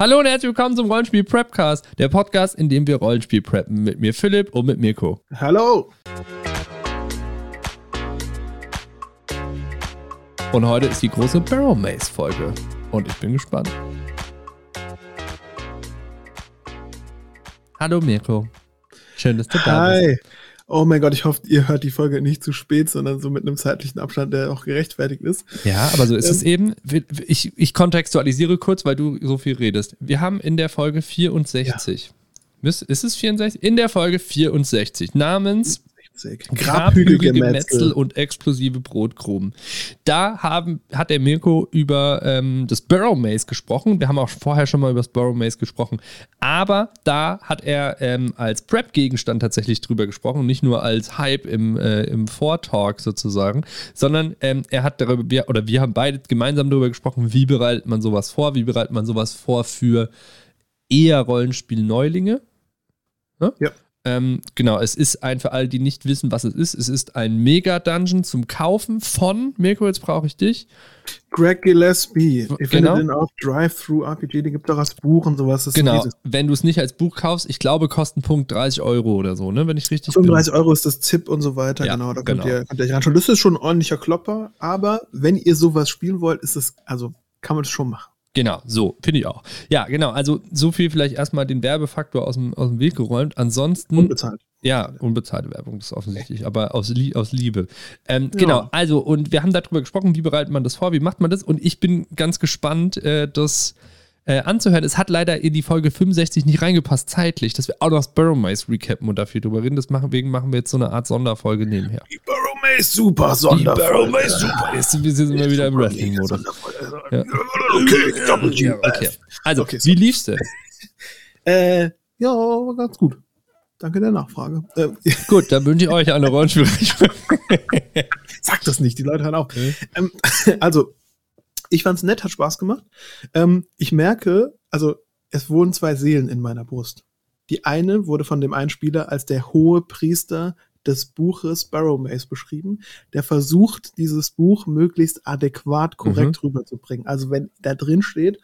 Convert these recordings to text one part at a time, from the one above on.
Hallo und herzlich willkommen zum Rollenspiel Prepcast, der Podcast, in dem wir Rollenspiel preppen. Mit mir Philipp und mit Mirko. Hallo. Und heute ist die große Barrel Maze Folge. Und ich bin gespannt. Hallo Mirko. Schön, dass du da Hi. bist. Oh mein Gott, ich hoffe, ihr hört die Folge nicht zu spät, sondern so mit einem zeitlichen Abstand, der auch gerechtfertigt ist. Ja, aber so ist Ähm. es eben. Ich, ich kontextualisiere kurz, weil du so viel redest. Wir haben in der Folge 64. Ist, ist es 64? In der Folge 64 namens Grabhügelgemetzel und explosive Brotkrumen. Da haben, hat der Mirko über ähm, das Burrow Maze gesprochen. Wir haben auch vorher schon mal über das Burrow Maze gesprochen. Aber da hat er ähm, als Prep-Gegenstand tatsächlich drüber gesprochen, nicht nur als Hype im, äh, im Vortalk sozusagen, sondern ähm, er hat darüber, wir, oder wir haben beide gemeinsam darüber gesprochen, wie bereitet man sowas vor, wie bereitet man sowas vor für eher Rollenspiel-Neulinge. Ne? Ja. Ähm, genau, es ist ein, für alle, die nicht wissen, was es ist, es ist ein Mega-Dungeon zum Kaufen von, Mirko, jetzt brauche ich dich. Greg Gillespie. Ihr Genau. findet den auf Drive-Thru-RPG, den gibt auch als Buch und sowas. Das Genau, wenn du es nicht als Buch kaufst, ich glaube, kostet ein Punkt 30 Euro oder so, ne, wenn ich richtig 35 Euro ist das ZIP und so weiter. Ja, genau, da genau. könnt ihr, könnt ihr euch reinschauen. Das ist schon ein ordentlicher Klopper, aber wenn ihr sowas spielen wollt, ist es, also kann man das schon machen. Genau, so, finde ich auch. Ja, genau, also so viel vielleicht erstmal den Werbefaktor aus dem, aus dem Weg geräumt. Ansonsten, Unbezahlt. ja, unbezahlte Werbung, das ist offensichtlich, aber aus, aus Liebe. Ähm, Genau, also, und wir haben darüber gesprochen, wie bereitet man das vor, wie macht man das? Und ich bin ganz gespannt, äh, das äh, anzuhören. Es hat leider in die Folge 65 nicht reingepasst, zeitlich, dass wir auch noch das Burrow Maze recappen und dafür drüber reden. Deswegen machen wir jetzt so eine Art Sonderfolge nebenher. Die Burrow Maze super Sonderfolge. super. Jetzt, wir sind immer wieder im Wrestling-Modus. Ja. Okay, Double G. Ja, okay. Also, Okay, wie lief's denn? Äh, ja, ganz gut. Danke der Nachfrage. Äh, Gut, dann wünsche ich euch eine Rollenspiel. sag das nicht, die Leute hören auf. Ähm, also, ich fand's nett, hat Spaß gemacht. Ähm, ich merke, also, es wohnen zwei Seelen in meiner Brust. Die eine wurde von dem einen Spieler als der hohe Priester des Buches Barrow Maze beschrieben, der versucht, dieses Buch möglichst adäquat korrekt rüberzubringen. Also wenn da drin steht,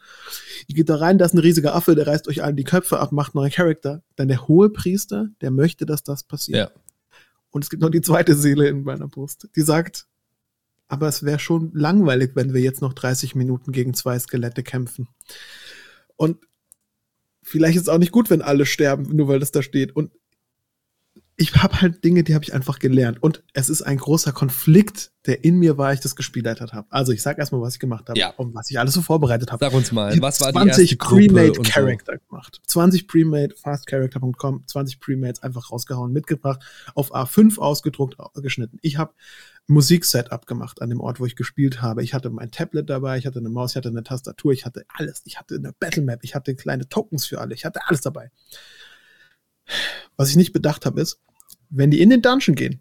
ihr geht da rein, da ist ein riesiger Affe, der reißt euch allen die Köpfe ab, macht neue Charakter, dann der hohe Priester, der möchte, dass das passiert. Ja. Und es gibt noch die zweite Seele in meiner Brust, die sagt, aber es wäre schon langweilig, wenn wir jetzt noch 30 Minuten gegen zwei Skelette kämpfen. Und vielleicht ist es auch nicht gut, wenn alle sterben, nur weil das da steht. Und ich habe halt Dinge, die habe ich einfach gelernt. Und es ist ein großer Konflikt, der in mir war, ich das gespieltert habe. Also ich sag erstmal, was ich gemacht habe Ja. und was ich alles so vorbereitet habe. Sag uns mal, Ich was war hab die erste 20 Gruppe Premade und so? Character gemacht. 20 Premade, fastcharacter.com, 20 Premates einfach rausgehauen, mitgebracht, auf A5 ausgedruckt, au- geschnitten. Ich habe Musiksetup gemacht an dem Ort, wo ich gespielt habe. Ich hatte mein Tablet dabei, ich hatte eine Maus, ich hatte eine Tastatur, ich hatte alles. Ich hatte eine Battlemap, ich hatte kleine Tokens für alle, ich hatte alles dabei. Was ich nicht bedacht habe, ist, wenn die in den Dungeon gehen,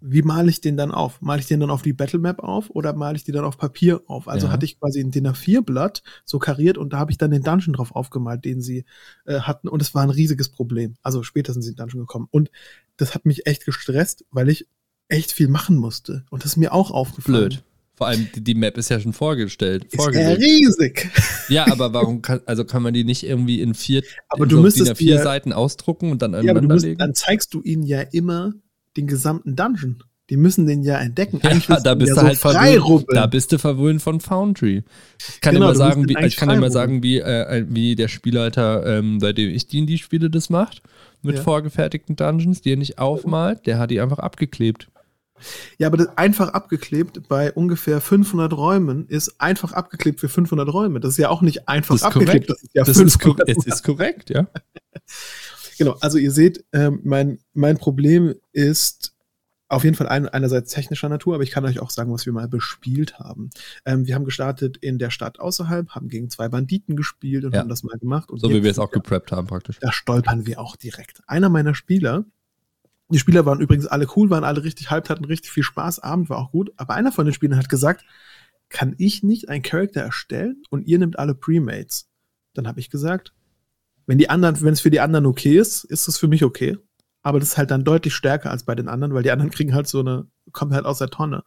wie male ich den dann auf? Male ich den dann auf die Battlemap auf oder male ich die dann auf Papier auf? Also Ja. hatte ich quasi ein DIN A4-Blatt so kariert und da habe ich dann den Dungeon drauf aufgemalt, den sie äh, hatten und es war ein riesiges Problem. Also später sind sie in den Dungeon gekommen und das hat mich echt gestresst, weil ich echt viel machen musste und das ist mir auch aufgefallen. Blöd. Vor allem, die, die Map ist ja schon vorgestellt. Ist ja riesig. Ja, aber warum kann, also kann man die nicht irgendwie in vier, Aber in du so müsstest vier dir- Seiten ausdrucken und dann Ja, aber du aneinander musst, legen? dann zeigst du ihnen ja immer den gesamten Dungeon. Die müssen den ja entdecken. Ja, da bist ja du so halt verwöhnt. Da bist du verwöhnt von Foundry. Ich kann Genau, immer sagen, wie, ich kann immer sagen, wie, äh, wie der Spielleiter, ähm, bei dem ich die die Spiele das macht, mit Ja. vorgefertigten Dungeons, die er nicht aufmalt, der hat die einfach abgeklebt. Ja, aber das einfach abgeklebt bei ungefähr 500 Räumen ist einfach abgeklebt für 500 Räume. Das ist ja auch nicht einfach Das ist abgeklebt. korrekt. Das ist ja Das ist, kor 500 es ist korrekt, ja. Genau, also ihr seht, ähm, mein, mein Problem ist auf jeden Fall ein, einerseits technischer Natur, aber ich kann euch auch sagen, was wir mal bespielt haben. Ähm, wir haben gestartet in der Stadt außerhalb, haben gegen zwei Banditen gespielt und Ja. haben das mal gemacht. Und So wie wir es auch gepreppt haben, praktisch. da stolpern wir auch direkt. Einer meiner Spieler, die Spieler waren übrigens alle cool, waren alle richtig hyped, hatten richtig viel Spaß, Abend war auch gut, aber einer von den Spielern hat gesagt, kann ich nicht einen Charakter erstellen und ihr nehmt alle Premates? Dann habe ich gesagt, wenn die anderen, wenn es für die anderen okay ist, ist es für mich okay. Aber das ist halt dann deutlich stärker als bei den anderen, weil die anderen kriegen halt so eine, kommen halt aus der Tonne.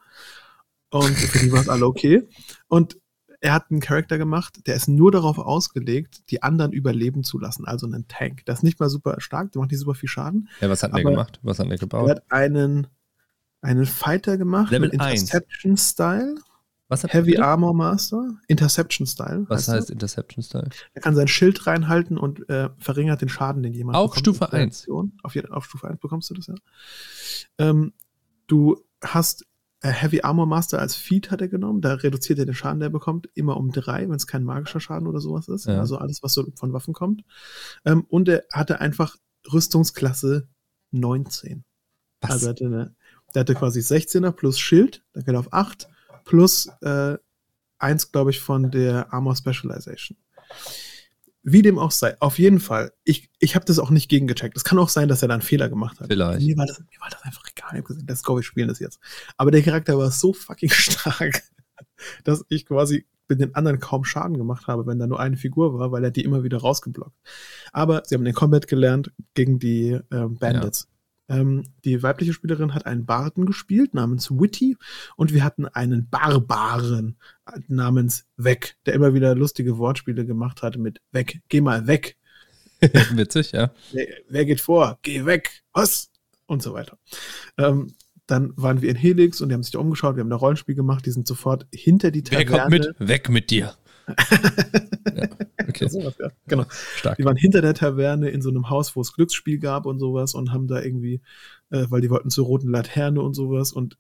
Und für die war es alle okay. Und er hat einen Charakter gemacht, der ist nur darauf ausgelegt, die anderen überleben zu lassen, also einen Tank. Der ist nicht mal super stark, der macht nicht super viel Schaden. Ja, was hat der gemacht? Was hat der gebaut? Er hat einen, einen Fighter gemacht Level mit Interception-Style. Was hat Heavy bitte? Armor Master, Interception-Style. Was heißt heißt das. Interception-Style? Er kann sein Schild reinhalten und äh, verringert den Schaden, den jemand Auf Stufe mit der 1. Aktion. Auf, auf Stufe 1 bekommst du das, ja. Ähm, du hast Heavy Armor Master als Feed hat er genommen. Da reduziert er den Schaden, der er bekommt, immer um drei, wenn es kein magischer Schaden oder sowas ist. Ja. Also alles, was so von Waffen kommt. Ähm, und er hatte einfach Rüstungsklasse 19. Was? Also er hatte eine, der hatte quasi 16er plus Schild, dann geht er auf 8, plus äh, 1, glaube ich, von der Armor Specialization. Wie dem auch sei, auf jeden Fall, ich, ich habe das auch nicht gegengecheckt. Es kann auch sein, dass er da einen Fehler gemacht hat. Vielleicht. Mir war das, mir war das einfach egal. Ich hab gesagt, let's go, wir spielen das jetzt. Aber der Charakter war so fucking stark, dass ich quasi mit den anderen kaum Schaden gemacht habe, wenn da nur eine Figur war, weil er die immer wieder rausgeblockt. Aber sie haben den Combat gelernt gegen die ähm, Bandits. Ähm, die weibliche Spielerin hat einen Barden gespielt namens Witty und wir hatten einen Barbaren namens Weg, der immer wieder lustige Wortspiele gemacht hat mit Weg, geh mal weg, Witzig, ja. wer, wer geht vor? Geh weg, was? Und so weiter. Ähm, dann waren wir in Helix und die haben sich da umgeschaut, wir haben da Rollenspiel gemacht, die sind sofort hinter die Wer Taverne. kommt mit? Weg mit dir. ja, okay, Sowas, ja. Genau. stark. Die waren hinter der Taverne in so einem Haus, wo es Glücksspiel gab und sowas und haben da irgendwie, äh, weil die wollten zur roten Laterne und sowas und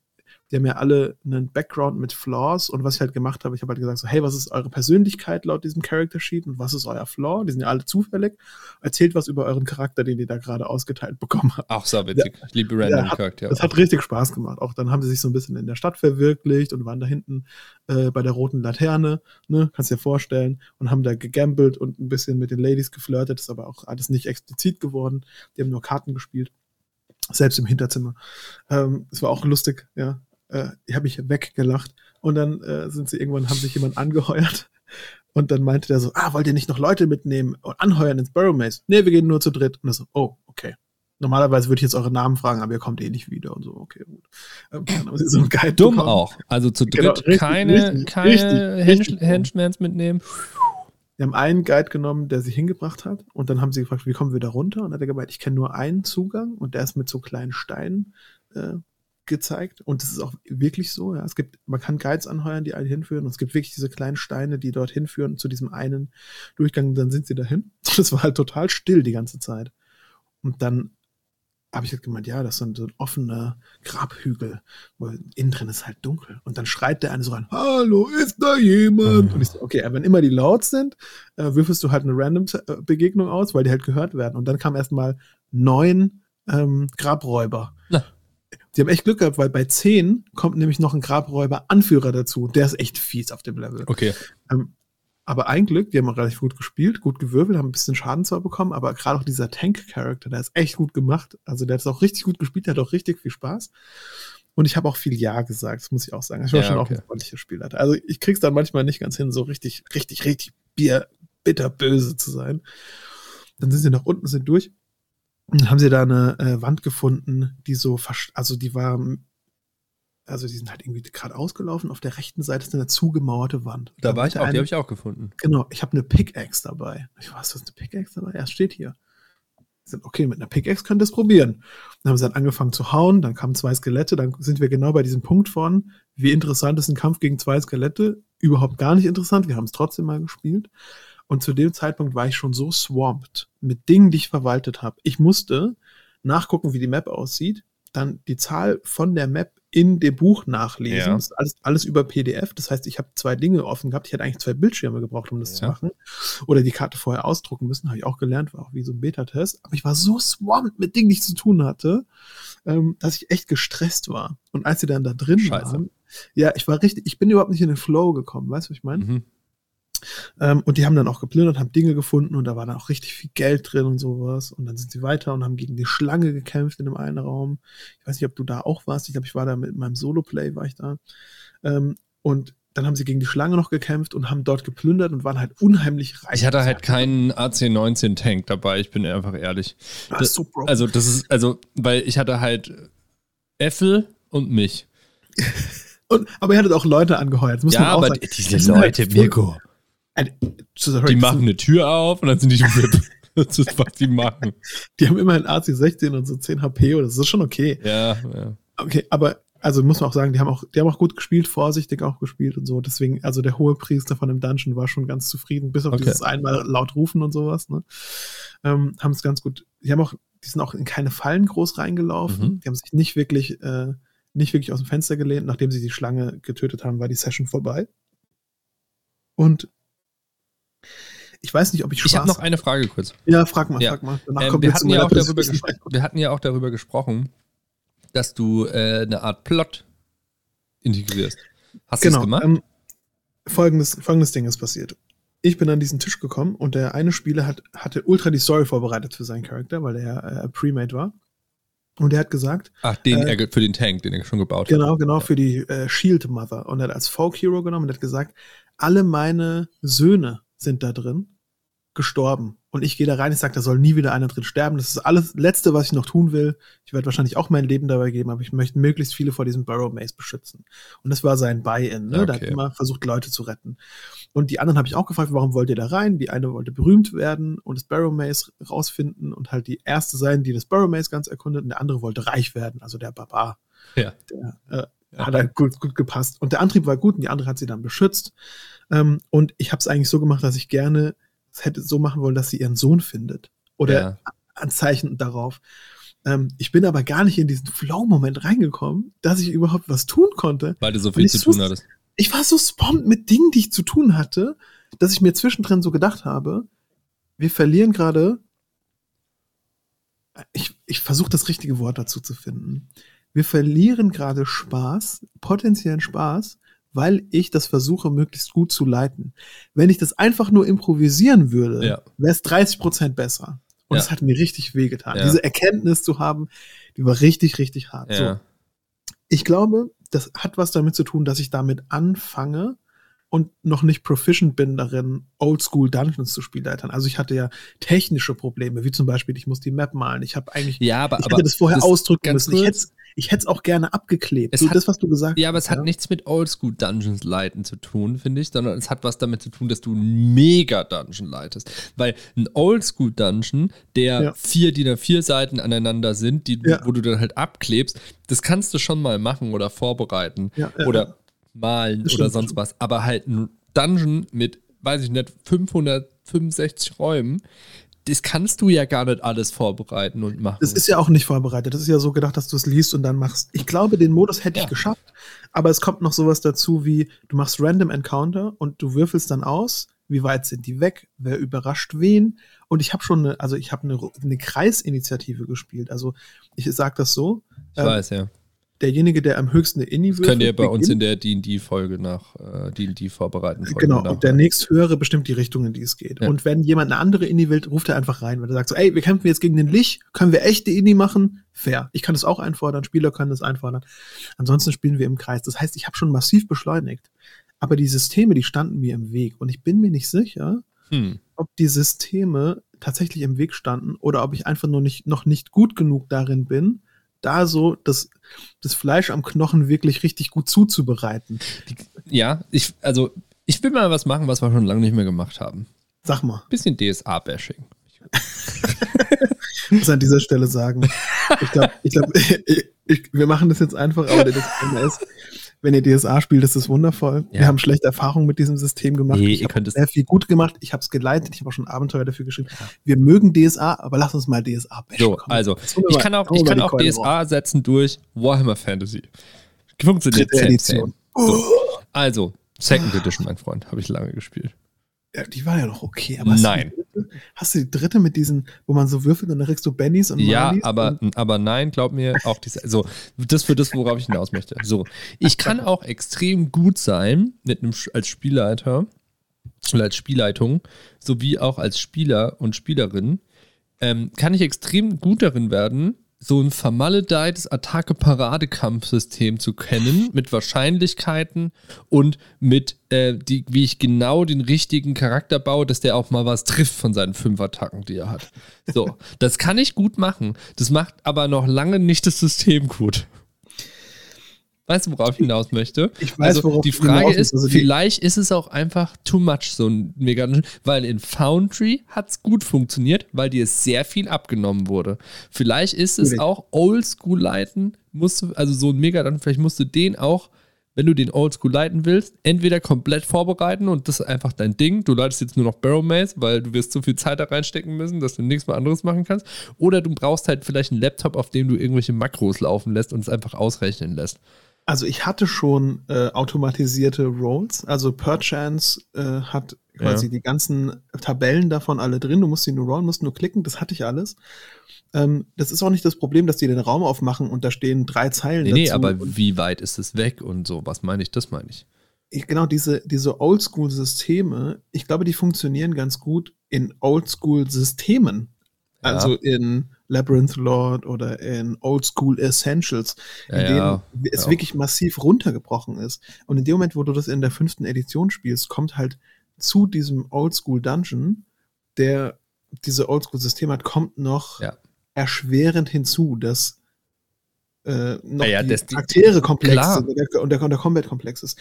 die haben ja alle einen Background mit Flaws und was ich halt gemacht habe, ich habe halt gesagt so, hey, was ist eure Persönlichkeit laut diesem Character Sheet und was ist euer Flaw? Die sind ja alle zufällig. Erzählt was über euren Charakter, den ihr da gerade ausgeteilt bekommen habt. Auch so witzig. Ich liebe Random Ja, Charaktere. Das hat richtig Spaß gemacht. Auch dann haben sie sich so ein bisschen in der Stadt verwirklicht und waren da hinten äh, bei der roten Laterne, ne, kannst dir vorstellen, und haben da gegambelt und ein bisschen mit den Ladies geflirtet. ist aber auch alles nicht explizit geworden. Die haben nur Karten gespielt. Selbst im Hinterzimmer. Ähm, Es war auch lustig, ja. Äh, ich habe mich weggelacht. Und dann äh, sind sie irgendwann, haben sich jemand angeheuert. Und dann meinte der so, ah, wollt ihr nicht noch Leute mitnehmen und anheuern ins Burrow Maze? Nee, wir gehen nur zu dritt. Und er so, oh, okay. Normalerweise würde ich jetzt eure Namen fragen, aber ihr kommt eh nicht wieder und so, okay, gut. Ähm, dann haben sie so einen Guide Dumm bekommen. auch. Also zu dritt Genau, richtig, keine, richtig, keine richtig. Henchmans mitnehmen. Wir haben einen Guide genommen, der sie hingebracht hat. Und dann haben sie gefragt, wie kommen wir da runter? Und dann hat er gemeint, ich kenne nur einen Zugang und der ist mit so kleinen Steinen äh, gezeigt. Und das ist auch wirklich so. Ja. Es gibt, man kann Guides anheuern, die einen hinführen. Und es gibt wirklich diese kleinen Steine, die dort hinführen zu diesem einen Durchgang. Und dann sind sie dahin. Das war halt total still die ganze Zeit. Und dann habe ich halt gemeint, ja, das ist so ein, so ein offener Grabhügel. Wo innen drin ist halt dunkel. Und dann schreit der eine so rein, hallo, ist da jemand? Und ich so, okay, wenn immer die laut sind, äh, würfelst du halt eine random äh, Begegnung aus, weil die halt gehört werden. Und dann kamen erstmal neun ähm, Grabräuber. Na. Die haben echt Glück gehabt, weil bei zehn kommt nämlich noch ein Grabräuber-Anführer dazu. Der ist echt fies auf dem Level. Okay. Ähm, aber ein Glück, die haben auch relativ gut gespielt, gut gewürfelt, haben ein bisschen Schaden zwar bekommen, aber gerade auch dieser Tank-Charakter, der ist echt gut gemacht. Also der hat es auch richtig gut gespielt, der hat auch richtig viel Spaß. Und ich habe auch viel Ja gesagt, das muss ich auch sagen. Ich war Ja, schon okay. auch ein freundlicher Spieler. Also ich krieg's dann manchmal nicht ganz hin, so richtig, richtig, richtig bier, bitterböse zu sein. Dann sind sie nach unten, sind durch. Haben sie da eine äh, Wand gefunden, die so, also die war, also die sind halt irgendwie gerade ausgelaufen. Auf der rechten Seite ist eine zugemauerte Wand. Da war ich auch, die eine- habe ich auch gefunden. Genau, ich habe eine Pickaxe dabei. Ich weiß, was eine Pickaxe dabei? Ja, es steht hier. Okay, mit einer Pickaxe könnt ihr das probieren. Dann haben sie dann angefangen zu hauen, dann kamen zwei Skelette, dann sind wir genau bei diesem Punkt von, wie interessant ist ein Kampf gegen zwei Skelette? Überhaupt gar nicht interessant, wir haben es trotzdem mal gespielt. Und zu dem Zeitpunkt war ich schon so swamped mit Dingen, die ich verwaltet habe. Ich musste nachgucken, wie die Map aussieht, dann die Zahl von der Map in dem Buch nachlesen. Ja. Das ist alles, alles über PDF. Das heißt, ich habe zwei Dinge offen gehabt. Ich hätte eigentlich zwei Bildschirme gebraucht, um das zu Ja. machen. Oder die Karte vorher ausdrucken müssen, habe ich auch gelernt, war auch wie so ein Beta-Test. Aber ich war so swamped mit Dingen, die ich zu tun hatte, ähm, dass ich echt gestresst war. Und als sie dann da drin Scheiße. waren, ja, ich war richtig, ich bin überhaupt nicht in den Flow gekommen, weißt du, was ich meine? Mhm. Ähm, und die haben dann auch geplündert, haben Dinge gefunden und da war dann auch richtig viel Geld drin und sowas. Und dann sind sie weiter und haben gegen die Schlange gekämpft in dem einen Raum. Ich weiß nicht, ob du da auch warst. Ich glaube, ich war da mit meinem Solo-Play, war ich da. Ähm, und dann haben sie gegen die Schlange noch gekämpft und haben dort geplündert und waren halt unheimlich reich. Ich hatte halt keinen AC-19-Tank dabei, ich bin einfach ehrlich. Das ist so broke. Also, das ist, also, weil ich hatte halt Äffel und mich. Und, aber er hat auch Leute angeheuert. ja, aber sagen. diese Leute, halt Mirko, sorry, die machen eine Tür auf und dann sind die VIP. das ist, was die machen. Die haben immerhin AC16 und so 10 HP oder das ist schon okay. Ja, ja. Okay, aber also muss man auch sagen, die haben auch, die haben auch gut gespielt, vorsichtig auch gespielt und so. Deswegen, also der hohe Priester von dem Dungeon war schon ganz zufrieden, bis auf okay. dieses einmal laut rufen und sowas. Ne? Ähm, haben es ganz gut. Die haben auch, die sind auch in keine Fallen groß reingelaufen. Mhm. Die haben sich nicht wirklich, äh, nicht wirklich aus dem Fenster gelehnt. Nachdem sie die Schlange getötet haben, war die Session vorbei. Und ich weiß nicht, ob ich Spaß Ich habe noch eine Frage kurz. Ja, frag mal, ja. frag mal. Ähm, wir, hatten ja auch darüber wir hatten ja auch darüber gesprochen, dass du äh, eine Art Plot integrierst. Hast genau, du das gemacht? Ähm, folgendes, folgendes Ding ist passiert. Ich bin an diesen Tisch gekommen und der eine Spieler hat, hatte ultra die Story vorbereitet für seinen Charakter, weil er äh, Premade war. Und er hat gesagt. Ach, den äh, für den Tank, den er schon gebaut genau, hat. Genau, genau, für die äh, Shield Mother. Und er hat als Folk Hero genommen und hat gesagt, alle meine Söhne sind da drin gestorben. Und ich gehe da rein, ich sage, da soll nie wieder einer drin sterben. Das ist alles Letzte, was ich noch tun will. Ich werde wahrscheinlich auch mein Leben dabei geben, aber ich möchte möglichst viele vor diesem Burrow Maze beschützen. Und das war sein Buy-in. Ne? Okay. Da hat immer versucht, Leute zu retten. Und die anderen habe ich auch gefragt, warum wollt ihr da rein? Die eine wollte berühmt werden und das Burrow Maze rausfinden und halt die erste sein, die das Burrow Maze ganz erkundet. Und der andere wollte reich werden, also der Barbar. Ja. Der, äh. Hat halt gut, gut gepasst. Und der Antrieb war gut und die andere hat sie dann beschützt. Ähm, und ich habe es eigentlich so gemacht, dass ich gerne es hätte so machen wollen, dass sie ihren Sohn findet. Oder ja. Anzeichen darauf. Ähm, ich bin aber gar nicht in diesen Flow-Moment reingekommen, dass ich überhaupt was tun konnte. Weil du so viel zu tun so, hattest. Ich war so spammt mit Dingen, die ich zu tun hatte, dass ich mir zwischendrin so gedacht habe, wir verlieren gerade. Ich, ich versuche das richtige Wort dazu zu finden. Wir verlieren gerade Spaß, potenziellen Spaß, weil ich das versuche, möglichst gut zu leiten. Wenn ich das einfach nur improvisieren würde, ja. wäre es 30 Prozent besser. Und ja. das hat mir richtig wehgetan. Ja. Diese Erkenntnis zu haben, die war richtig, richtig hart. So. Ich glaube, das hat was damit zu tun, dass ich damit anfange und noch nicht proficient bin darin, Oldschool Dungeons zu spielleitern. Also ich hatte ja technische Probleme, wie zum Beispiel, ich muss die Map malen. Ich habe eigentlich, ja, aber, ich hätte das vorher ausdrücken müssen. Hätte ich hätte es auch gerne abgeklebt. so, hat, das, was du gesagt ja, hast. Ja, aber es hat nichts mit Oldschool Dungeons leiten zu tun, finde ich, sondern es hat was damit zu tun, dass du ein mega Dungeon leitest. Weil ein Oldschool Dungeon, der ja. vier DIN A4 Seiten aneinander sind, die, ja. wo du dann halt abklebst, das kannst du schon mal machen oder vorbereiten ja, oder malen oder sonst was. Aber halt ein Dungeon mit, weiß ich nicht, 565 Räumen, das kannst du ja gar nicht alles vorbereiten und machen. Das ist ja auch nicht vorbereitet. Das ist ja so gedacht, dass du es liest und dann machst. Ich glaube, den Modus hätte ja. ich geschafft. Aber es kommt noch sowas dazu wie, du machst Random Encounter und du würfelst dann aus, wie weit sind die weg, wer überrascht wen. Und ich habe schon eine, also ich habe eine, eine Kreisinitiative gespielt. Also ich sage das so. Ich ähm, weiß, ja derjenige, der am höchsten eine Inni würfelt. Könnt ihr bei beginnt. uns in der D&D-Folge nach äh, D&D vorbereiten. Folge genau, und der nächsthöhere bestimmt die Richtung, in die es geht. Ja. Und wenn jemand eine andere Inni will, ruft er einfach rein. Wenn er sagt so, ey, wir kämpfen jetzt gegen den Lich, können wir echte Inni machen? Fair. Ich kann das auch einfordern, Spieler können das einfordern. Ansonsten spielen wir im Kreis. Das heißt, ich habe schon massiv beschleunigt. Aber die Systeme, die standen mir im Weg. Und ich bin mir nicht sicher, hm. ob die Systeme tatsächlich im Weg standen oder ob ich einfach nur nicht, noch nicht gut genug darin bin, da so das, das Fleisch am Knochen wirklich richtig gut zuzubereiten. Ja, ich, also ich will mal was machen, was wir schon lange nicht mehr gemacht haben. Sag mal. Bisschen DSA-Bashing. muss an dieser Stelle sagen. Ich glaube, ich glaub, wir machen das jetzt einfach, aber der Disclaimer ist, wenn ihr DSA spielt, ist es wundervoll. Ja. Wir haben schlechte Erfahrungen mit diesem System gemacht. Nee, ich habe sehr viel gut gemacht. Ich habe es geleitet. Ich habe auch schon Abenteuer dafür geschrieben. Ja. Wir mögen DSA, aber lass uns mal DSA bashen. So, also, ich kann auch, ich kann auch DSA setzen durch Warhammer Fantasy. Funktioniert Dritte Edition. So. Also, Second Edition, mein Freund, habe ich lange gespielt. Ja, die war ja noch okay, aber nein. Hast du, hast du die dritte mit diesen, wo man so würfelt und dann kriegst du Bennys und Ja, aber, aber nein, glaub mir, auch diese, so, das für das, worauf ich hinaus möchte. So, ich kann auch extrem gut sein mit einem, als Spielleiter oder als Spielleitung, sowie auch als Spieler und Spielerin, ähm, kann ich extrem gut darin werden, so ein vermaledeites Attacke-Parade-Kampfsystem zu kennen, mit Wahrscheinlichkeiten und mit, äh, die, wie ich genau den richtigen Charakter baue, dass der auch mal was trifft von seinen fünf Attacken, die er hat. So, das kann ich gut machen. Das macht aber noch lange nicht das System gut. Weißt du, worauf ich hinaus möchte? Ich weiß, also, worauf die Frage ist. Also die- vielleicht ist es auch einfach too much, so ein Mega weil in Foundry hat es gut funktioniert, weil dir sehr viel abgenommen wurde. Vielleicht ist es auch Oldschool leiten, musst du, also so ein Mega Dungeon, vielleicht musst du den auch, wenn du den Oldschool leiten willst, entweder komplett vorbereiten und das ist einfach dein Ding. Du leitest jetzt nur noch Barrow Maze, weil du wirst so viel Zeit da reinstecken müssen, dass du nichts mehr anderes machen kannst. Oder du brauchst halt vielleicht einen Laptop, auf dem du irgendwelche Makros laufen lässt und es einfach ausrechnen lässt. Also ich hatte schon äh, automatisierte Rolls. Also Perchance äh, hat quasi Ja. die ganzen Tabellen davon alle drin. Du musst sie nur rollen, musst nur klicken. Das hatte ich alles. Ähm, das ist auch nicht das Problem, dass die den Raum aufmachen und da stehen drei Zeilen Nee, nee, aber wie weit ist es weg und so? Was meine ich? Das meine ich. ich, genau diese, diese Oldschool-Systeme, ich glaube, die funktionieren ganz gut in Oldschool-Systemen. Ja. Also in Labyrinth Lord oder in Oldschool Essentials, in Ja, ja. denen es Ja. wirklich massiv runtergebrochen ist. Und in dem Moment, wo du das in der fünften Edition spielst, kommt halt zu diesem Oldschool Dungeon, der diese Oldschool-System hat, kommt noch erschwerend hinzu, dass äh, noch Ja, ja, die die- Charaktere komplex klar. sind und der, und der, Combat komplex ist.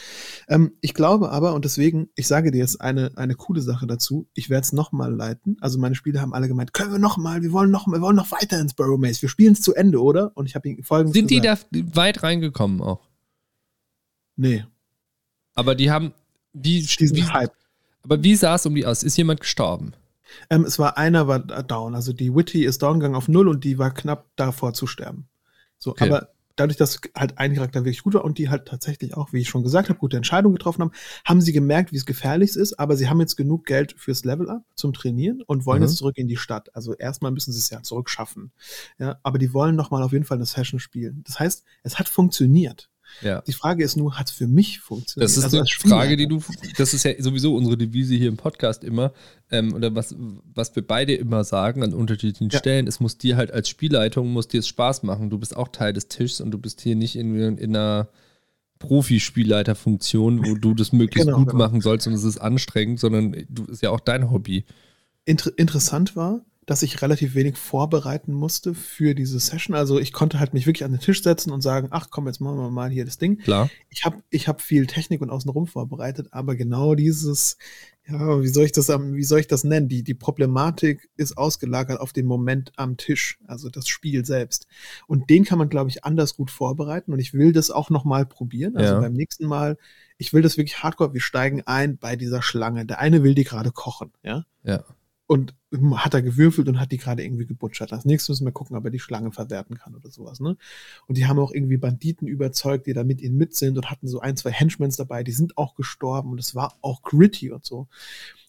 Ähm, ich glaube aber, und deswegen, ich sage dir jetzt eine, eine coole Sache dazu, ich werde es nochmal leiten. Also meine Spieler haben alle gemeint, können wir nochmal, wir wollen noch, wir wollen noch weiter ins Burrow Maze, wir spielen es zu Ende, oder? Und ich habe ihnen folgendes Sind die gesagt. da weit reingekommen auch? Nee, Aber die haben. Wie, wie, Hype. aber wie sah es um die aus? Ist jemand gestorben? Ähm, es war einer war down, also die Witty ist down gegangen auf null und die war knapp davor zu sterben. So, Okay. aber dadurch, dass halt ein Charakter wirklich gut war und die halt tatsächlich auch, wie ich schon gesagt habe, gute Entscheidungen getroffen haben, haben sie gemerkt, wie es gefährlich ist, aber sie haben jetzt genug Geld fürs Level-Up zum Trainieren und wollen Mhm. jetzt zurück in die Stadt. Also erstmal müssen sie es ja zurückschaffen. Ja, aber die wollen nochmal auf jeden Fall eine Session spielen. Das heißt, es hat funktioniert. Ja. Die Frage ist nur, hat es für mich funktioniert? Das ist Also eine. Frage, die du. Das ist ja sowieso unsere Devise hier im Podcast immer. Ähm, oder was, was wir beide immer sagen an unterschiedlichen Ja. Stellen. Es muss dir halt als Spielleitung, muss dir es Spaß machen. Du bist auch Teil des Tischs und du bist hier nicht in, in einer Profispielleiterfunktion, wo du das möglichst Genau, gut genau. machen sollst und es ist anstrengend, sondern du ist ja auch dein Hobby. Inter interessant war, dass ich relativ wenig vorbereiten musste für diese Session. Also ich konnte halt mich wirklich an den Tisch setzen und sagen, ach komm, jetzt machen wir mal hier das Ding. Klar. Ich habe ich hab viel Technik und außenrum vorbereitet, aber genau dieses, ja, wie soll ich das, wie soll ich das nennen? Die, die Problematik ist ausgelagert auf den Moment am Tisch, also das Spiel selbst. Und den kann man, glaube ich, anders gut vorbereiten und ich will das auch noch mal probieren. Also Ja. beim nächsten Mal, ich will das wirklich hardcore, wir steigen ein bei dieser Schlange. Der eine will die gerade kochen, ja Ja. Und hat er gewürfelt und hat die gerade irgendwie gebutschert. Als nächstes müssen wir gucken, ob er die Schlange verwerten kann oder sowas. Ne? Und die haben auch irgendwie Banditen überzeugt, die da mit ihnen mit sind und hatten so ein, zwei Henchmans dabei, die sind auch gestorben und es war auch gritty und so.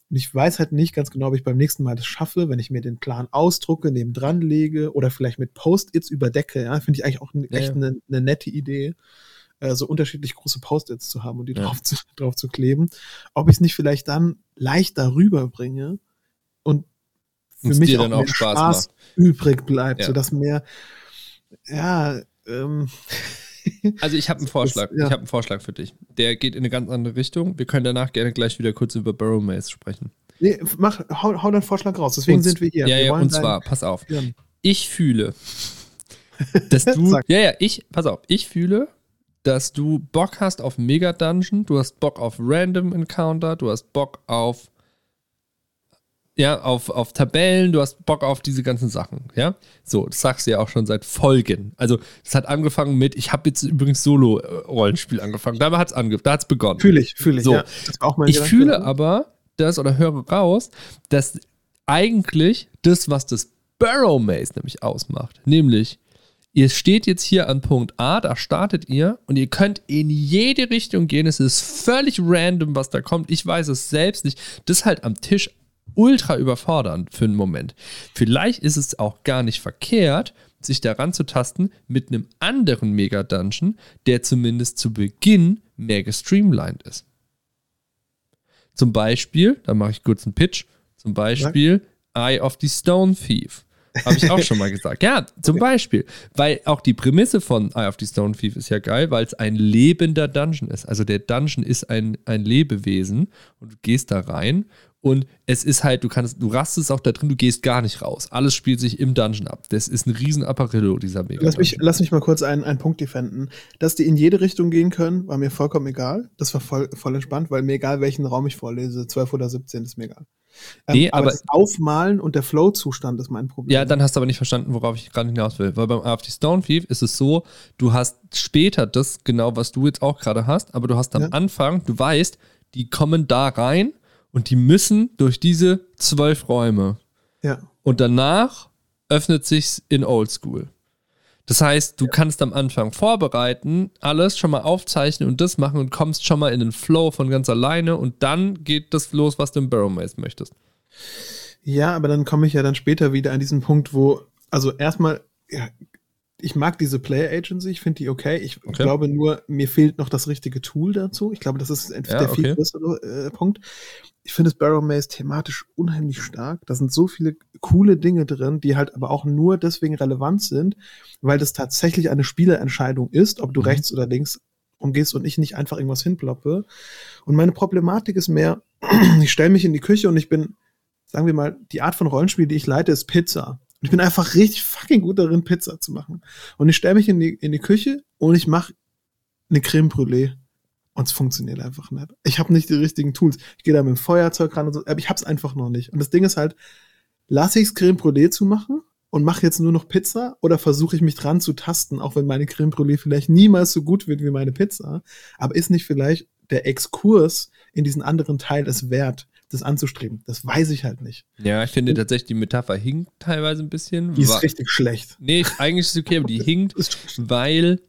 Und ich weiß halt nicht ganz genau, ob ich beim nächsten Mal das schaffe, wenn ich mir den Plan ausdrucke, neben dran lege oder vielleicht mit Post-its überdecke. Ja? Finde ich eigentlich auch ne- Ja, echt ja. eine ne nette Idee, äh, so unterschiedlich große Post-its zu haben und die Ja. drauf, zu, drauf zu kleben. Ob ich es nicht vielleicht dann leichter rüberbringe und für mich dir auch dann auch Spaß Spaß, übrig bleibt, Ja. sodass mehr, ja, ähm, Also ich habe einen Vorschlag. ja. Ich habe einen Vorschlag für dich. Der geht in eine ganz andere Richtung. Wir können danach gerne gleich wieder kurz über Barrow Maze sprechen. nee, mach, hau, hau deinen Vorschlag raus, deswegen Und- sind wir hier. Ja, wir ja, und zwar, pass auf. Ja. Ich fühle, dass du. Ja, ja, ich, pass auf, ich fühle, dass du Bock hast auf Mega Dungeon, du hast Bock auf Random Encounter, du hast Bock auf. Ja, auf, auf Tabellen, du hast Bock auf diese ganzen Sachen, ja? So, das sagst du ja auch schon seit Folgen. Also, es hat angefangen mit, ich habe jetzt übrigens Solo-Rollenspiel angefangen. Da hat es ange da hat's begonnen. Fühle ich, fühle ich, So. ja. Ich Gedanke. fühle aber das oder höre raus, dass eigentlich das, was das Barrow Maze nämlich ausmacht, nämlich ihr steht jetzt hier an Punkt A, da startet ihr und ihr könnt in jede Richtung gehen. Es ist völlig random, was da kommt. Ich weiß es selbst nicht. Das ist halt am Tisch ultra überfordernd für einen Moment. Vielleicht ist es auch gar nicht verkehrt, sich daran zu tasten mit einem anderen Mega-Dungeon, der zumindest zu Beginn mehr gestreamlined ist. Zum Beispiel, da mache ich kurz einen Pitch, zum Beispiel Eye of the Stone Thief. Habe ich auch schon mal gesagt. Ja, zum Beispiel. Weil auch die Prämisse von Eye of the Stone Thief ist ja geil, weil es ein lebender Dungeon ist. Also der Dungeon ist ein, ein Lebewesen und du gehst da rein Und es ist halt, du kannst, du rastest auch da drin, du gehst gar nicht raus. Alles spielt sich im Dungeon ab. Das ist ein riesen Apparillo, dieser Mega. Lass mich, lass mich mal kurz einen, einen Punkt defenden. Dass die in jede Richtung gehen können, war mir vollkommen egal. Das war voll, voll entspannt, weil mir egal, welchen Raum ich vorlese, 12 oder 17, ist mir egal. Ähm, nee, aber, aber das Aufmalen und der Flow-Zustand ist mein Problem. Ja, dann hast du aber nicht verstanden, worauf ich gerade hinaus will. Weil beim AFT Stone Thief ist es so, du hast später das, genau was du jetzt auch gerade hast, aber du hast am ja. Anfang, du weißt, die kommen da rein und die müssen durch diese zwölf Räume. Ja. Und danach öffnet sich's in Oldschool. Das heißt, du ja. kannst am Anfang vorbereiten, alles schon mal aufzeichnen und das machen und kommst schon mal in den Flow von ganz alleine und dann geht das los, was du im Barrow Maze möchtest. Ja, aber dann komme ich ja dann später wieder an diesen Punkt, wo, also erstmal, ja, ich mag diese Player Agency, ich finde die okay. Ich okay. glaube nur, mir fehlt noch das richtige Tool dazu. Ich glaube, das ist ja, der okay. viel größere äh, Punkt. Ich finde das Barrow Maze thematisch unheimlich stark. Da sind so viele coole Dinge drin, die halt aber auch nur deswegen relevant sind, weil das tatsächlich eine Spielerentscheidung ist, ob du mhm. rechts oder links umgehst und ich nicht einfach irgendwas hinploppe. Und meine Problematik ist mehr, ich stelle mich in die Küche und ich bin, sagen wir mal, die Art von Rollenspiel, die ich leite, ist Pizza. Und ich bin einfach richtig fucking gut darin, Pizza zu machen. Und ich stelle mich in die, in die Küche und ich mache eine Creme Brûlée. Und es funktioniert einfach nicht. Ich habe nicht die richtigen Tools. Ich gehe da mit dem Feuerzeug ran und so, aber ich hab's einfach noch nicht. Und das Ding ist halt, lasse ich's Creme Brûlée zu machen und mache jetzt nur noch Pizza oder versuche ich mich dran zu tasten, auch wenn meine Creme Brûlée vielleicht niemals so gut wird wie meine Pizza. Aber ist nicht vielleicht der Exkurs in diesen anderen Teil es wert, das anzustreben. Das weiß ich halt nicht. Ja, ich finde tatsächlich, die Metapher hinkt teilweise ein bisschen. Die ist richtig schlecht. Nee, eigentlich ist es okay, aber die hinkt, weil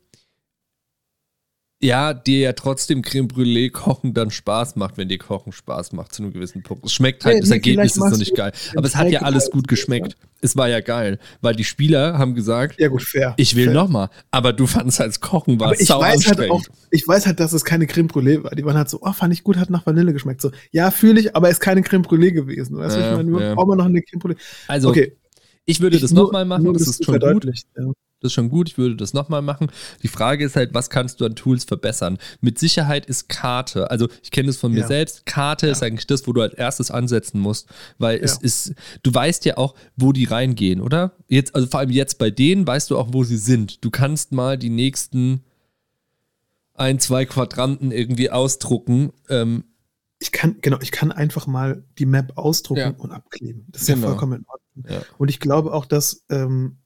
ja, dir ja trotzdem Creme Brûlée kochen dann Spaß macht, wenn dir Kochen Spaß macht zu einem gewissen Punkt. Es schmeckt halt, nee, das nee, Ergebnis ist noch nicht geil. Aber es hat ja alles gut geschmeckt. Ja. Es war ja geil, weil die Spieler haben gesagt, ja gut, fair. Ich will nochmal. Aber du fandest als Kochen war ich weiß halt auch, Ich weiß halt, dass es keine Creme Brûlée war. Die waren halt so, oh, fand ich gut, hat nach Vanille geschmeckt. So, ja, fühle ich, aber es ist keine Creme Brûlée gewesen. Weißt du, ja, ich meine, ja. brauchen wir noch eine Creme Brûlée. Also, okay. ich würde ich das nochmal machen, das ist schon gut. Ja. Das ist schon gut, ich würde das nochmal machen. Die Frage ist halt, was kannst du an Tools verbessern? Mit Sicherheit ist Karte, also ich kenne das von mir ja. selbst, Karte ja. ist eigentlich das, wo du als erstes ansetzen musst, weil ja. es ist, du weißt ja auch, wo die reingehen, oder? Jetzt, also vor allem jetzt bei denen weißt du auch, wo sie sind. Du kannst mal die nächsten ein, zwei Quadranten irgendwie ausdrucken. Ähm, ich kann, genau, ich kann einfach mal die Map ausdrucken und abkleben. Das ist genau. ja vollkommen in Ordnung. Und ich glaube auch, dass ähm,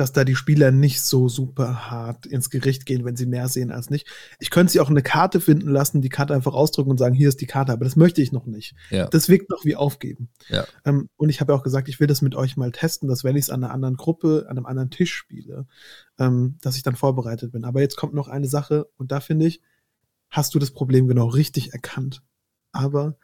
dass da die Spieler nicht so super hart ins Gericht gehen, wenn sie mehr sehen als nicht. Ich könnte sie auch eine Karte finden lassen, die Karte einfach ausdrücken und sagen, hier ist die Karte, aber das möchte ich noch nicht. Ja. Das wirkt noch wie aufgeben. Ja. Ähm, und ich habe ja auch gesagt, ich will das mit euch mal testen, dass wenn ich es an einer anderen Gruppe, an einem anderen Tisch spiele, ähm, dass ich dann vorbereitet bin. Aber jetzt kommt noch eine Sache und da finde ich, hast du das Problem genau richtig erkannt. Aber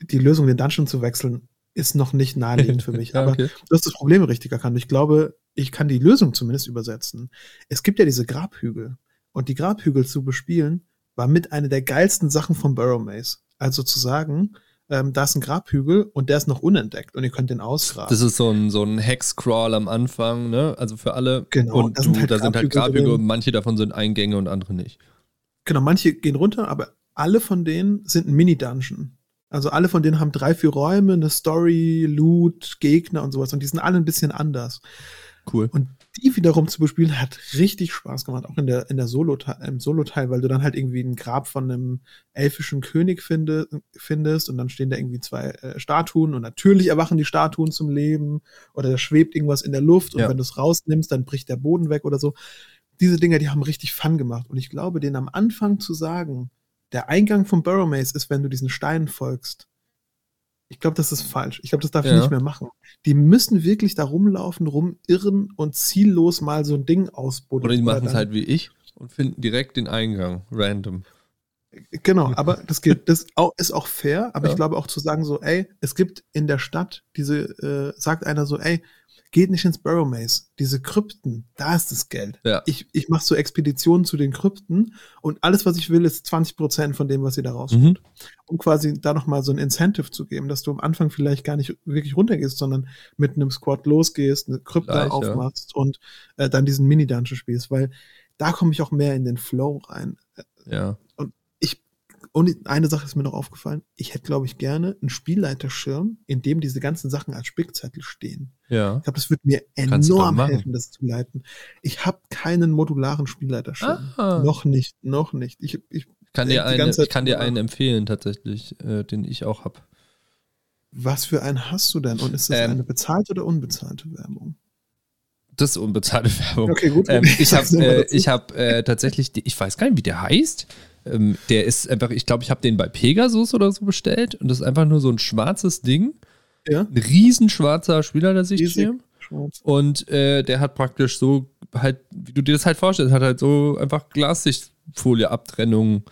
die Lösung, den Dungeon zu wechseln, ist noch nicht naheliegend für mich. ja, okay. Aber du hast das Problem richtig erkannt. Ich glaube, ich kann die Lösung zumindest übersetzen. Es gibt ja diese Grabhügel. Und die Grabhügel zu bespielen, war mit einer der geilsten Sachen von Burrow Maze. Also zu sagen, ähm, da ist ein Grabhügel und der ist noch unentdeckt und ihr könnt den ausgraben. Das ist so ein, so ein Hexcrawl am Anfang, ne? Also für alle. Genau. Und da sind, halt, da sind halt Grabhügel und manche davon sind Eingänge und andere nicht. Genau, manche gehen runter, aber alle von denen sind ein Mini-Dungeon. Also alle von denen haben drei, vier Räume, eine Story, Loot, Gegner und sowas. Und die sind alle ein bisschen anders. Cool. Und die wiederum zu bespielen hat richtig Spaß gemacht, auch in der, in der Solo im Solo-Teil, weil du dann halt irgendwie ein Grab von einem elfischen König finde, findest und dann stehen da irgendwie zwei äh, Statuen und natürlich erwachen die Statuen zum Leben oder da schwebt irgendwas in der Luft und ja. wenn du es rausnimmst, dann bricht der Boden weg oder so. Diese Dinger, die haben richtig Fun gemacht und ich glaube, denen am Anfang zu sagen, der Eingang vom Burrow Maze ist, wenn du diesen Steinen folgst, ich glaube, das ist falsch. Ich glaube, das darf ja. ich nicht mehr machen. Die müssen wirklich da rumlaufen, rumirren und ziellos mal so ein Ding ausbuddeln. Oder die machen es halt wie ich und finden direkt den Eingang, random. Genau, aber das geht, das ist auch fair, aber ja. ich glaube auch zu sagen so, ey, es gibt in der Stadt diese, äh, sagt einer so, ey, geht nicht ins Burrow Maze. Diese Krypten, da ist das Geld. Ja. Ich, ich mache so Expeditionen zu den Krypten und alles, was ich will, ist 20 Prozent von dem, was ihr da rauskommt. Mhm. Um quasi da nochmal so ein Incentive zu geben, dass du am Anfang vielleicht gar nicht wirklich runtergehst, sondern mit einem Squad losgehst, eine Krypta Gleich, aufmachst ja. und äh, dann diesen Mini-Dungeon spielst, weil da komme ich auch mehr in den Flow rein. Ja. Und und eine Sache ist mir noch aufgefallen. Ich hätte, glaube ich, gerne einen Spielleiterschirm, in dem diese ganzen Sachen als Spickzettel stehen. Ja. Ich glaube, das würde mir Kannst enorm helfen, das zu leiten. Ich habe keinen modularen Spielleiterschirm. Ah. Noch nicht, noch nicht. Ich, ich, kann dir, eine, ganze Zeit ich kann dir einen empfehlen, tatsächlich, äh, den ich auch habe. was für einen hast du denn? Und ist das Ähm. eine bezahlte oder unbezahlte Werbung? Das ist unbezahlte Werbung. Okay, gut. Ähm, ich habe äh, ich hab, äh, tatsächlich, die- ich weiß gar nicht, wie der heißt. Ähm, der ist einfach, ich glaube, ich habe den bei Pegasus oder so bestellt und das ist einfach nur so ein schwarzes Ding. ja, Ein riesen schwarzer Spielersichtschirm. schwarz. Und äh, der hat praktisch so halt, wie du dir das halt vorstellst, hat halt so einfach Glassichtfolie-Abtrennung.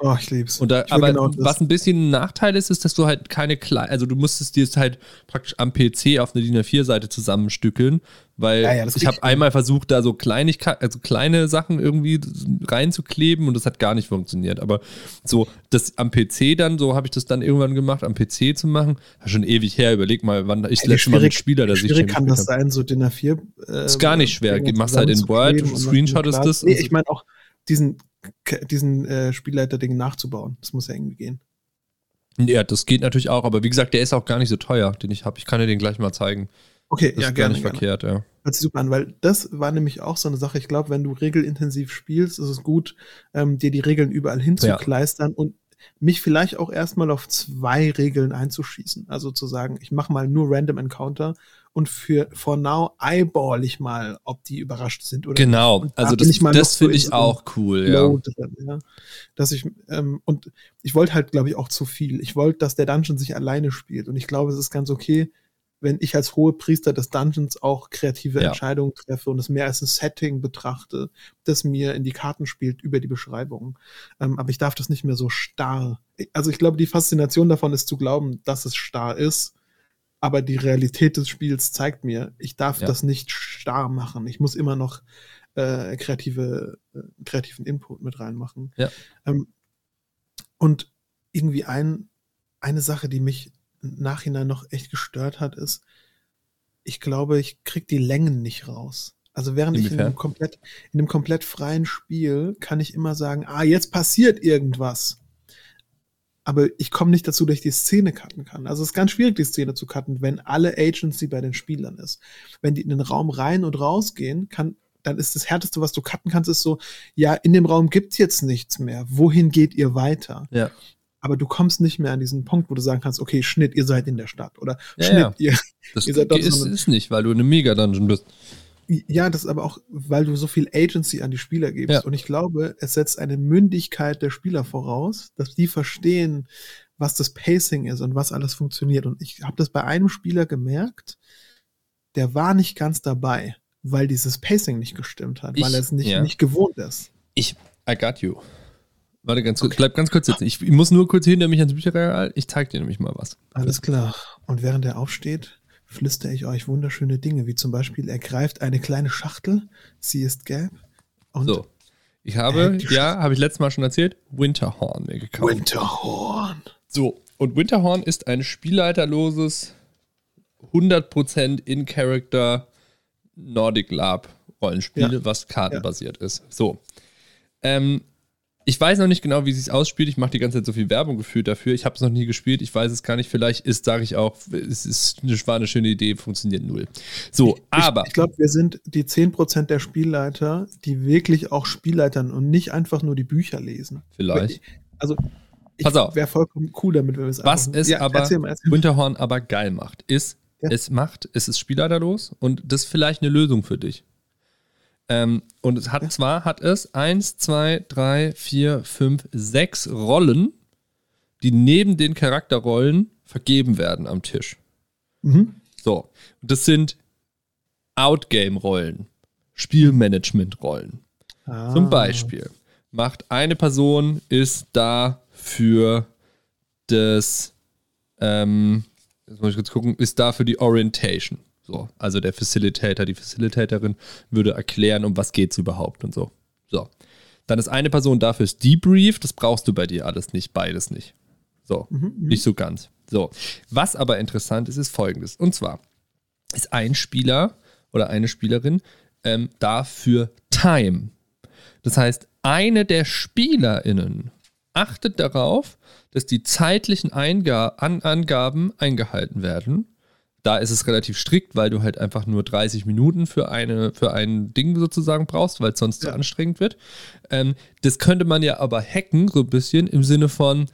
Oh, ich lieb's. Und da, Ich aber genau das. was ein bisschen ein Nachteil ist, ist, dass du halt keine kleine, also du musstest dir es halt praktisch am PC auf eine DIN A4-Seite zusammenstückeln, weil Ja, ja, das ich habe ich einmal versucht, da so Kleinigkeit, also kleine Sachen irgendwie reinzukleben und das hat gar nicht funktioniert. Aber so das am PC dann, so habe ich das dann irgendwann gemacht, am PC zu machen, das ist schon ewig her. Überleg mal, wann ich das Ey, wie letzte Mal mit Spieler, Wie der sich schwierig kann das sein, so DIN A4? Äh, Ist gar nicht schwer. Dinge Machst halt in Word, screenshottest dann das Nee, ich meine auch diesen, diesen äh, Spielleiter-Ding nachzubauen. Das muss ja irgendwie gehen. Ja, das geht natürlich auch, aber wie gesagt, der ist auch gar nicht so teuer, den ich habe. Ich kann dir den gleich mal zeigen. Okay, Das ja, ist gar gerne. nicht gerne. verkehrt, ja. Hört sich super an, weil das war nämlich auch so eine Sache. Ich glaube, wenn du regelintensiv spielst, ist es gut, ähm, dir die Regeln überall hinzukleistern und mich vielleicht auch erstmal auf zwei Regeln einzuschießen. Also zu sagen, ich mache mal nur Random Encounter und für for now eyeball ich mal, ob die überrascht sind oder Genau, Und da also das, das finde in ich auch cool, ja. drin, ja. Dass ich, ähm, und ich wollte halt, glaube ich, auch zu viel. Ich wollte, dass der Dungeon sich alleine spielt. Und ich glaube, es ist ganz okay, wenn ich als hohe Priester des Dungeons auch kreative Ja. Entscheidungen treffe und es mehr als ein Setting betrachte, das mir in die Karten spielt über die Beschreibung. Ähm, aber ich darf das nicht mehr so starr. Also ich glaube, die Faszination davon ist zu glauben, dass es starr ist. Aber die Realität des Spiels zeigt mir, ich darf Ja. das nicht starr machen. Ich muss immer noch äh, kreative, äh, kreativen Input mit reinmachen. Ja. Ähm, und irgendwie ein, eine Sache, die mich im Nachhinein noch echt gestört hat, ist, ich glaube, ich krieg die Längen nicht raus. Also während ich in Inwiefern? einem, komplett, in einem komplett freien Spiel kann ich immer sagen, ah, jetzt passiert irgendwas. Aber ich komme nicht dazu, dass ich die Szene cutten kann. Also es ist ganz schwierig, die Szene zu cutten, wenn alle Agency bei den Spielern ist. Wenn die in den Raum rein und rausgehen, kann, dann ist das Härteste, was du cutten kannst, ist so, ja, in dem Raum gibt's jetzt nichts mehr. Wohin geht ihr weiter? Ja. Aber du kommst nicht mehr an diesen Punkt, wo du sagen kannst, okay, Schnitt, ihr seid in der Stadt. Oder Ja, Schnitt, ja. ihr. Das Ihr seid doch ist, so eine- ist nicht, weil du in einem Mega-Dungeon bist. Ja, das ist aber auch, weil du so viel Agency an die Spieler gibst. Ja. Und ich glaube, es setzt eine Mündigkeit der Spieler voraus, dass die verstehen, was das Pacing ist und was alles funktioniert. Und ich habe das bei einem Spieler gemerkt, der war nicht ganz dabei, weil dieses Pacing nicht gestimmt hat, weil Ich- er es nicht, ja. nicht gewohnt ist. Ich, I got you. Warte ganz kurz, bleib ganz kurz sitzen. Ich, ich muss nur kurz hinter mich ans Bücherregal. Ich zeig dir nämlich mal was. Alles klar. Und während er aufsteht, flüstere ich euch wunderschöne Dinge, wie zum Beispiel, er greift eine kleine Schachtel, sie ist gelb. So. Ich habe, ja, habe ich letztes Mal schon erzählt, Winterhorn mir gekauft. Winterhorn. So, und Winterhorn ist ein spielleiterloses, 100% in-Character Nordic Lab Rollenspiel, Ja. was kartenbasiert ist. So. Ähm, ich weiß noch nicht genau, wie es sich ausspielt. Ich mache die ganze Zeit so viel Werbung gefühlt dafür. Ich habe es noch nie gespielt. Ich weiß es gar nicht. Vielleicht ist, sage ich auch, es ist eine, war eine schöne Idee, funktioniert null. So, aber. Ich, ich glaube, wir sind die 10% der Spielleiter, die wirklich auch Spielleitern und nicht einfach nur die Bücher lesen. Vielleicht. Also, ich Pass auf. wäre vollkommen cool damit, wenn wir es Was es Ja, aber erzähl mal, erzähl mal. Winterhorn aber geil macht, ist, Ja. es macht, es ist spielleiterlos und das ist vielleicht eine Lösung für dich. Ähm, und es hat zwar hat es eins, zwei, drei, vier, fünf, sechs Rollen, die neben den Charakterrollen vergeben werden am Tisch. Mhm. So, und das sind Outgame-Rollen, Spielmanagement-Rollen. Ah. Zum Beispiel macht eine Person ist da für das, ähm, jetzt muss ich kurz gucken, ist da für die Orientation. So, also der Facilitator, die Facilitatorin würde erklären, um was geht's überhaupt und so. So. Dann ist eine Person da fürs Debrief, das brauchst du bei dir alles nicht, beides nicht. So, Mhm, mhm. nicht so ganz. So. Was aber interessant ist, ist folgendes. Und zwar ist ein Spieler oder eine Spielerin ähm, da für Time. Das heißt, eine der SpielerInnen, achtet darauf, dass die zeitlichen Einga An Angaben eingehalten werden. Da ist es relativ strikt, weil du halt einfach nur 30 Minuten für, eine, für ein Ding sozusagen brauchst, weil es sonst ja. zu anstrengend wird. Ähm, das könnte man ja aber hacken, so ein bisschen im Sinne von,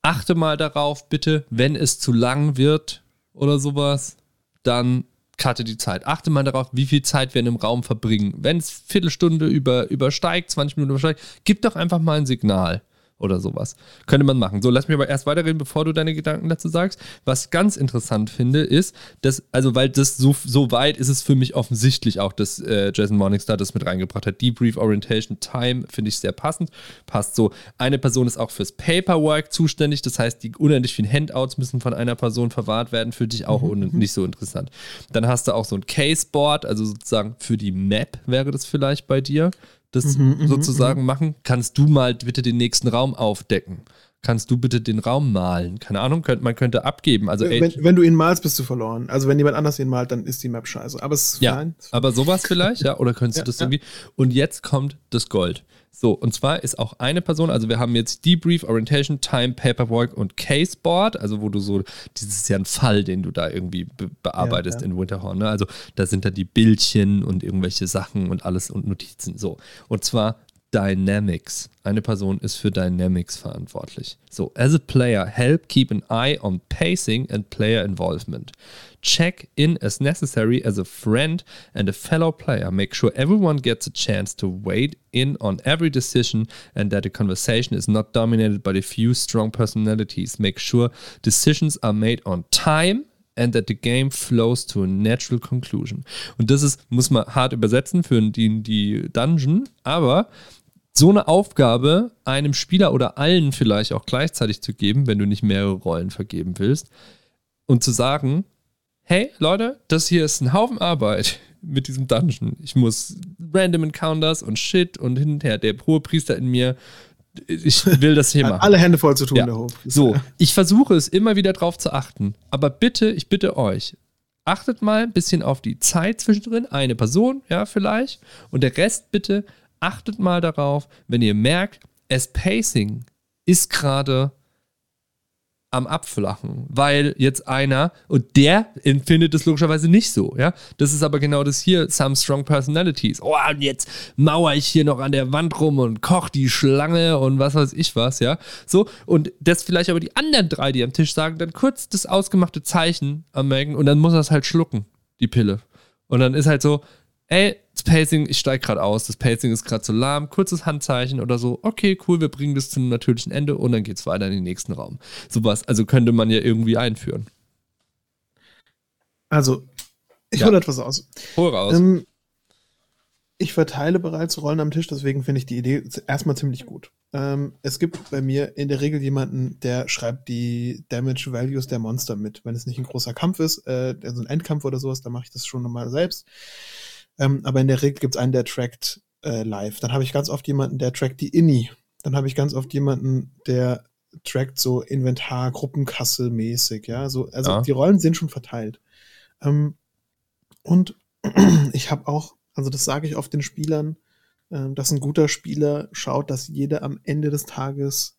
achte mal darauf, bitte, wenn es zu lang wird oder sowas, dann cutte die Zeit. Achte mal darauf, wie viel Zeit wir in einem Raum verbringen. Wenn es Viertelstunde über, übersteigt, 20 Minuten übersteigt, gib doch einfach mal ein Signal oder sowas. Könnte man machen. So, lass mich aber erst weiterreden, bevor du deine Gedanken dazu sagst. Was ganz interessant finde, ist, dass, also, weil das so, so weit ist es für mich offensichtlich auch, dass äh, Jason Morningstar das mit reingebracht hat. Debrief Orientation Time finde ich sehr passend. Passt so. Eine Person ist auch fürs Paperwork zuständig, das heißt, die unendlich vielen Handouts müssen von einer Person verwahrt werden, für dich auch mhm. nicht so interessant. Dann hast du auch so ein Caseboard, also sozusagen für die Map wäre das vielleicht bei dir das mhm, mhm, sozusagen mhm. machen. Kannst du mal bitte den nächsten Raum aufdecken? Kannst du bitte den Raum malen? Keine Ahnung, könnt, man könnte abgeben. Also, wenn, wenn, du ihn malst, bist du verloren. Also wenn jemand anders ihn malt, dann ist die Map scheiße. Aber es ist ja, fein. Aber sowas vielleicht, ja? Oder könntest ja, du das irgendwie? Und jetzt kommt das Gold. So, und zwar ist auch eine Person, also wir haben jetzt Debrief, Orientation, Time, Paperwork und Caseboard, also wo du so, dieses ist ja ein Fall, den du da irgendwie be bearbeitest ja, ja. in Winterhorn, ne? Also da sind da die Bildchen und irgendwelche Sachen und alles und Notizen, so. Und zwar Dynamics. Eine Person ist für Dynamics verantwortlich. So, as a player, help keep an eye on pacing and player involvement. Check in as necessary as a friend and a fellow player. Make sure everyone gets a chance to weigh in on every decision and that the conversation is not dominated by a few strong personalities. Make sure decisions are made on time and that the game flows to a natural conclusion. Und das ist, muss man hart übersetzen für die, die Dungeon, aber so eine Aufgabe einem Spieler oder allen vielleicht auch gleichzeitig zu geben, wenn du nicht mehrere Rollen vergeben willst, und zu sagen, hey Leute, das hier ist ein Haufen Arbeit mit diesem Dungeon. Ich muss Random Encounters und Shit und hin und her. Der hohe Priester in mir, ich will das hier machen. Alle Hände voll zu tun, ja. der Hohepriester. So, ich versuche es immer wieder drauf zu achten. Aber bitte, ich bitte euch, achtet mal ein bisschen auf die Zeit zwischendrin. Eine Person, ja, vielleicht. Und der Rest bitte achtet mal darauf, wenn ihr merkt, es Pacing ist gerade am Abflachen, weil jetzt einer und der empfindet es logischerweise nicht so, ja. Das ist aber genau das hier, some strong personalities. Oh, und jetzt mauer ich hier noch an der Wand rum und koch die Schlange und was weiß ich was, ja. So, und das vielleicht aber die anderen drei, die am Tisch sagen, dann kurz das ausgemachte Zeichen anmerken und dann muss er es halt schlucken, die Pille. Und dann ist halt so, ey, das Pacing, ich steige gerade aus, das Pacing ist gerade zu lahm, kurzes Handzeichen oder so, okay, cool, wir bringen das zu einem natürlichen Ende und dann geht es weiter in den nächsten Raum. Sowas, also könnte man ja irgendwie einführen. Also, ich ja. hole etwas aus. Hol raus. Ähm, ich verteile bereits Rollen am Tisch, deswegen finde ich die Idee erstmal ziemlich gut. Ähm, es gibt bei mir in der Regel jemanden, der schreibt die Damage Values der Monster mit. Wenn es nicht ein großer Kampf ist, äh, also ein Endkampf oder sowas, dann mache ich das schon nochmal selbst. Ähm, aber in der Regel gibt es einen, der trackt äh, live. Dann habe ich ganz oft jemanden, der trackt die INI. Dann habe ich ganz oft jemanden, der trackt so Inventar, Gruppenkasse mäßig, ja. So, also ja. die Rollen sind schon verteilt. Ähm, und ich habe auch, also das sage ich oft den Spielern, äh, dass ein guter Spieler schaut, dass jeder am Ende des Tages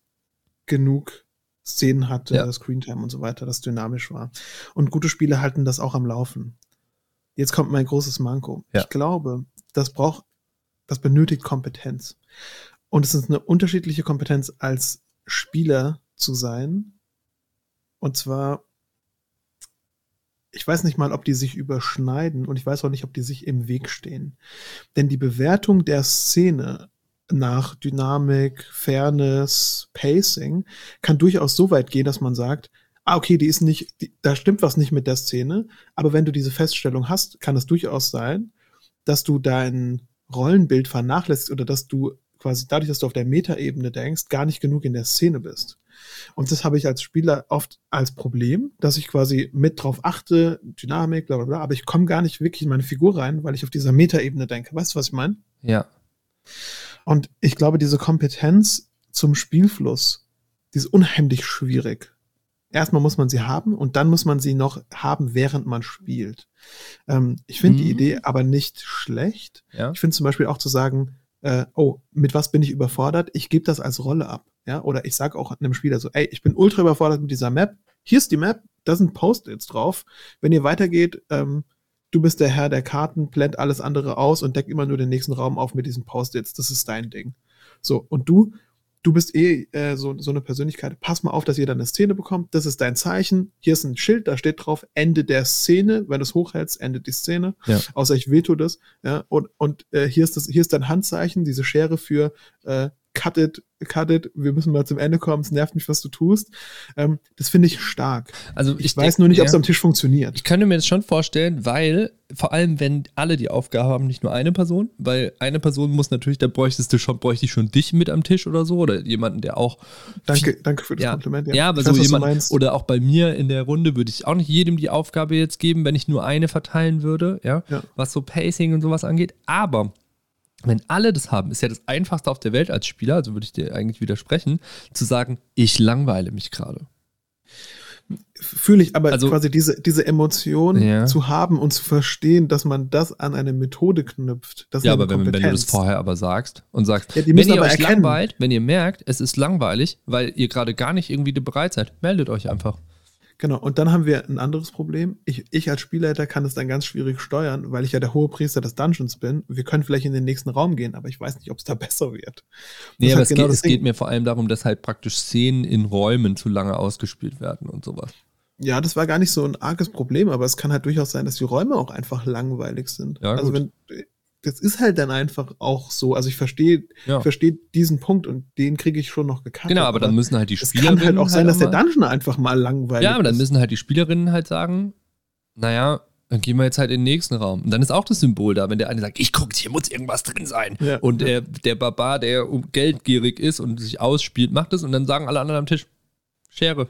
genug Szenen hatte, ja. Screentime und so weiter, das dynamisch war. Und gute Spieler halten das auch am Laufen. Jetzt kommt mein großes Manko. Ja. Ich glaube, das braucht, das benötigt Kompetenz. Und es ist eine unterschiedliche Kompetenz als Spieler zu sein. Und zwar, ich weiß nicht mal, ob die sich überschneiden und ich weiß auch nicht, ob die sich im Weg stehen. Denn die Bewertung der Szene nach Dynamik, Fairness, Pacing kann durchaus so weit gehen, dass man sagt, ah, okay, die ist nicht, die, da stimmt was nicht mit der Szene, aber wenn du diese Feststellung hast, kann es durchaus sein, dass du dein Rollenbild vernachlässigst oder dass du quasi dadurch, dass du auf der Metaebene denkst, gar nicht genug in der Szene bist. Und das habe ich als Spieler oft als Problem, dass ich quasi mit drauf achte, Dynamik, bla bla bla, aber ich komme gar nicht wirklich in meine Figur rein, weil ich auf dieser Metaebene denke. Weißt du, was ich meine? Ja. Und ich glaube, diese Kompetenz zum Spielfluss, die ist unheimlich schwierig erstmal muss man sie haben und dann muss man sie noch haben, während man spielt. Ähm, ich finde mhm. die Idee aber nicht schlecht. Ja. Ich finde zum Beispiel auch zu sagen, äh, oh, mit was bin ich überfordert? Ich gebe das als Rolle ab. ja, oder ich sage auch einem Spieler so, ey, ich bin ultra überfordert mit dieser Map, hier ist die Map, da sind Post-its drauf. Wenn ihr weitergeht, ähm, du bist der Herr der Karten, blend alles andere aus und deck immer nur den nächsten Raum auf mit diesen Post-its. Das ist dein Ding. So, und du, du bist eh äh, so, so eine Persönlichkeit. Pass mal auf, dass ihr dann eine Szene bekommt. Das ist dein Zeichen. Hier ist ein Schild, da steht drauf, Ende der Szene. Wenn du es hochhältst, endet die Szene. Ja. Außer ich veto das. Ja, und und äh, hier, ist das, hier ist dein Handzeichen, diese Schere für äh, cut it, cut it, wir müssen mal zum Ende kommen, es nervt mich, was du tust. Ähm, das finde ich stark. Also Ich, weiß nur nicht, ob es am Tisch funktioniert. Ich könnte mir das schon vorstellen, weil vor allem, wenn alle die Aufgabe haben, nicht nur eine Person, weil eine Person muss natürlich, da bräuchtest du schon, bräuchte ich schon dich mit am Tisch oder so oder jemanden, der auch. Danke, danke für das Ja, Kompliment. ja, aber Ich so weiß, jemand, oder auch bei mir in der Runde würde ich auch nicht jedem die Aufgabe jetzt geben, wenn ich nur eine verteilen würde, ja, Ja. was so Pacing und sowas angeht. Aber wenn alle das haben, ist ja das einfachste auf der Welt als Spieler, also würde ich dir eigentlich widersprechen, zu sagen, ich langweile mich gerade. Fühle ich aber Also- quasi diese, diese Emotion Ja. zu haben und zu verstehen, dass man das an eine Methode knüpft. Das Ja, aber wenn, wenn du das vorher aber sagst und sagst, Ja, wenn ihr euch erkennen. langweilt, wenn ihr merkt, es ist langweilig, weil ihr gerade gar nicht irgendwie bereit seid, meldet euch einfach. Genau, und dann haben wir ein anderes Problem. Ich, ich als Spielleiter kann es dann ganz schwierig steuern, weil ich ja der hohe Priester des Dungeons bin. Wir können vielleicht in den nächsten Raum gehen, aber ich weiß nicht, ob es da besser wird. Nee, aber es, genau geht, das es geht mir vor allem darum, dass halt praktisch Szenen in Räumen zu lange ausgespielt werden und sowas. Ja, das war gar nicht so ein arges Problem, aber es kann halt durchaus sein, dass die Räume auch einfach langweilig sind. Ja, also gut. wenn das ist halt dann einfach auch so. Also ich verstehe Ja. verstehe diesen Punkt und den kriege ich schon noch gekannt. Genau, aber dann müssen halt die es Spielerinnen. kann halt auch sein, dass der Dungeon einfach mal langweilig Ja, aber dann ist. müssen halt die Spielerinnen halt sagen, naja, dann gehen wir jetzt halt in den nächsten Raum. Und dann ist auch das Symbol da, wenn der eine sagt, ich guck, hier muss irgendwas drin sein. Ja. Und der, der Barbar, der um geldgierig ist und sich ausspielt, macht es und dann sagen alle anderen am Tisch, Schere,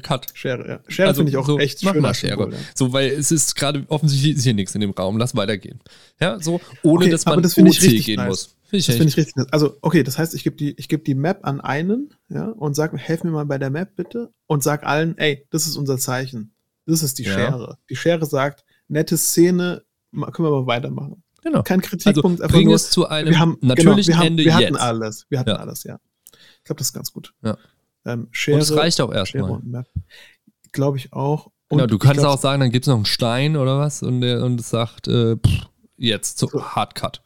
Cut. Schere, ja. Schere Also finde ich auch so, echt mach schön mal Schere. Symbol, ja. So, weil es ist gerade offensichtlich ist hier nichts in dem Raum, lass weitergehen. Ja, so, ohne Okay, dass man das ich OC richtig gehen nice. muss. Finde ich Das finde ich richtig. nett. Also, okay, das heißt, ich gebe die, ich gebe die Map an einen, ja, und sag, helf mir mal bei der Map bitte, und sag allen, ey, das ist unser Zeichen. Das ist die Ja. Schere. Die Schere sagt, nette Szene, können wir mal weitermachen. genau. Kein Kritikpunkt, Also bring es zu einem wir haben, natürlichen genau, wir haben, Ende wir hatten jetzt. alles. Wir hatten Ja. alles, ja. Ich glaube, das ist ganz gut. Ja. Ähm, Schere, Und es reicht auch erstmal. Glaube ich auch. Und Genau, du kannst glaub, auch sagen, dann gibt es noch einen Stein oder was und, der, und es sagt, äh, pff, jetzt zu So. Hardcut.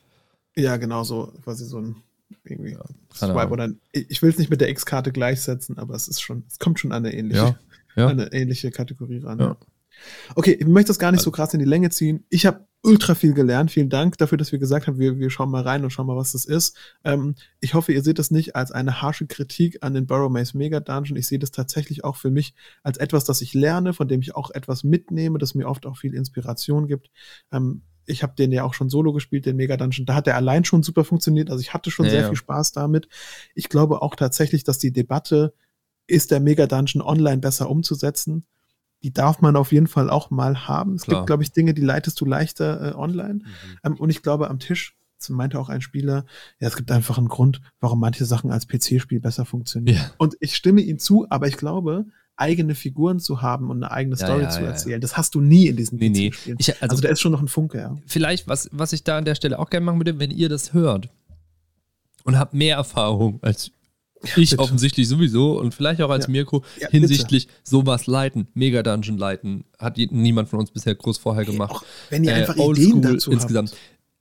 Ja, genau so, quasi so ein irgendwie keine Swipe oder ein, ich ich will es nicht mit der X-Karte gleichsetzen, aber es ist schon, es kommt schon an eine ähnliche, Ja, ja. eine ähnliche Kategorie ran. Ja. Okay, ich möchte das gar nicht so krass in die Länge ziehen. Ich habe ultra viel gelernt. Vielen Dank dafür, dass wir gesagt haben, wir, wir schauen mal rein und schauen mal, was das ist. Ähm, ich hoffe, ihr seht das nicht als eine harsche Kritik an den Burrow Maze Mega Dungeon. Ich sehe das tatsächlich auch für mich als etwas, das ich lerne, von dem ich auch etwas mitnehme, das mir oft auch viel Inspiration gibt. Ähm, ich habe den ja auch schon solo gespielt, den Mega Dungeon. Da hat er allein schon super funktioniert. Also ich hatte schon Ja, sehr ja. viel Spaß damit. Ich glaube auch tatsächlich, dass die Debatte, ist der Mega Dungeon online besser umzusetzen, die darf man auf jeden Fall auch mal haben. Es Klar. gibt, glaube ich, Dinge, die leitest du leichter äh, online. Mhm. Ähm, und ich glaube, am Tisch meinte auch ein Spieler, ja, es gibt einfach einen Grund, warum manche Sachen als PC-Spiel besser funktionieren. Ja. Und ich stimme ihm zu, aber ich glaube, eigene Figuren zu haben und eine eigene Story ja, zu ja, ja. erzählen, das hast du nie in diesen Nee, nee. PC-Spielen. Ich, Also, also, da ist schon noch ein Funke, ja. vielleicht, was, was ich da an der Stelle auch gerne machen würde, wenn ihr das hört und habt mehr Erfahrung als ich bitte. offensichtlich sowieso und vielleicht auch als Ja. Mirko Ja, hinsichtlich sowas leiten, Mega Dungeon leiten, hat niemand von uns bisher groß vorher gemacht. Auch wenn ihr Äh, einfach oldschool Ideen dazu insgesamt.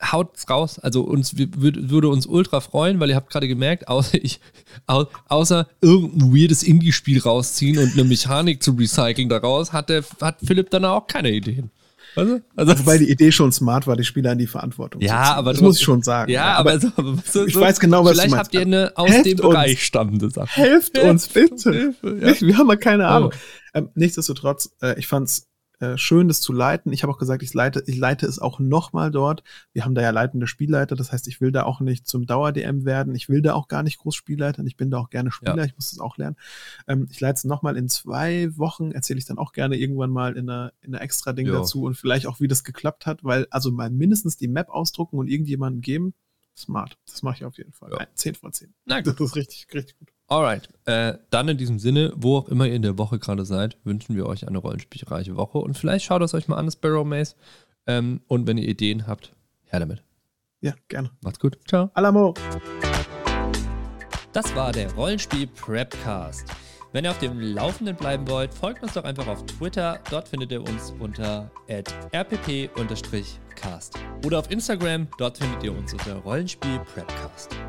Haut's raus, also uns würde uns ultra freuen, weil ihr habt gerade gemerkt, außer ich, au, außer irgendein weirdes Indie-Spiel rausziehen und eine Mechanik zu recyceln daraus, hat der hat Philipp dann auch keine Ideen. Du? Also, habt. Wobei die Idee schon smart war, die Spieler in die Verantwortung Ja, zu ziehen. aber das muss ich schon sagen. ja, aber, so, aber so, ich weiß genau, was du vielleicht meinst. habt ihr eine aus Helft dem uns. Bereich stammende Sache. Helft uns bitte. Hilfe, ja. Wir haben mal keine Ahnung. Ja. Ähm, nichtsdestotrotz, äh, ich fand's äh, schön, das zu leiten. Ich habe auch gesagt, ich leite, ich leite es auch nochmal dort. Wir haben da ja leitende Spielleiter, das heißt, ich will da auch nicht zum Dauer-DM werden. Ich will da auch gar nicht groß Spielleitern. Ich bin da auch gerne Spieler, Ja. ich muss das auch lernen. Ähm, ich leite es nochmal in zwei Wochen, erzähle ich dann auch gerne irgendwann mal in einer, in einer extra Ding Ja. dazu und vielleicht auch, wie das geklappt hat, weil also mal mindestens die Map ausdrucken und irgendjemandem geben, smart. Das mache ich auf jeden Fall. Ja. Ein 10 von 10. Na gut. Das ist richtig, richtig gut. Alright, äh, dann in diesem Sinne, wo auch immer ihr in der Woche gerade seid, wünschen wir euch eine rollenspielreiche Woche und vielleicht schaut es euch mal an, das Barrow Maze. Ähm, und wenn ihr Ideen habt, her damit. Ja, gerne. Macht's gut. Ciao. Alamo. Das war der Rollenspiel Prepcast. Wenn ihr auf dem Laufenden bleiben wollt, folgt uns doch einfach auf Twitter. Dort findet ihr uns unter rpp-cast. Oder auf Instagram, dort findet ihr uns unter Rollenspiel Prepcast.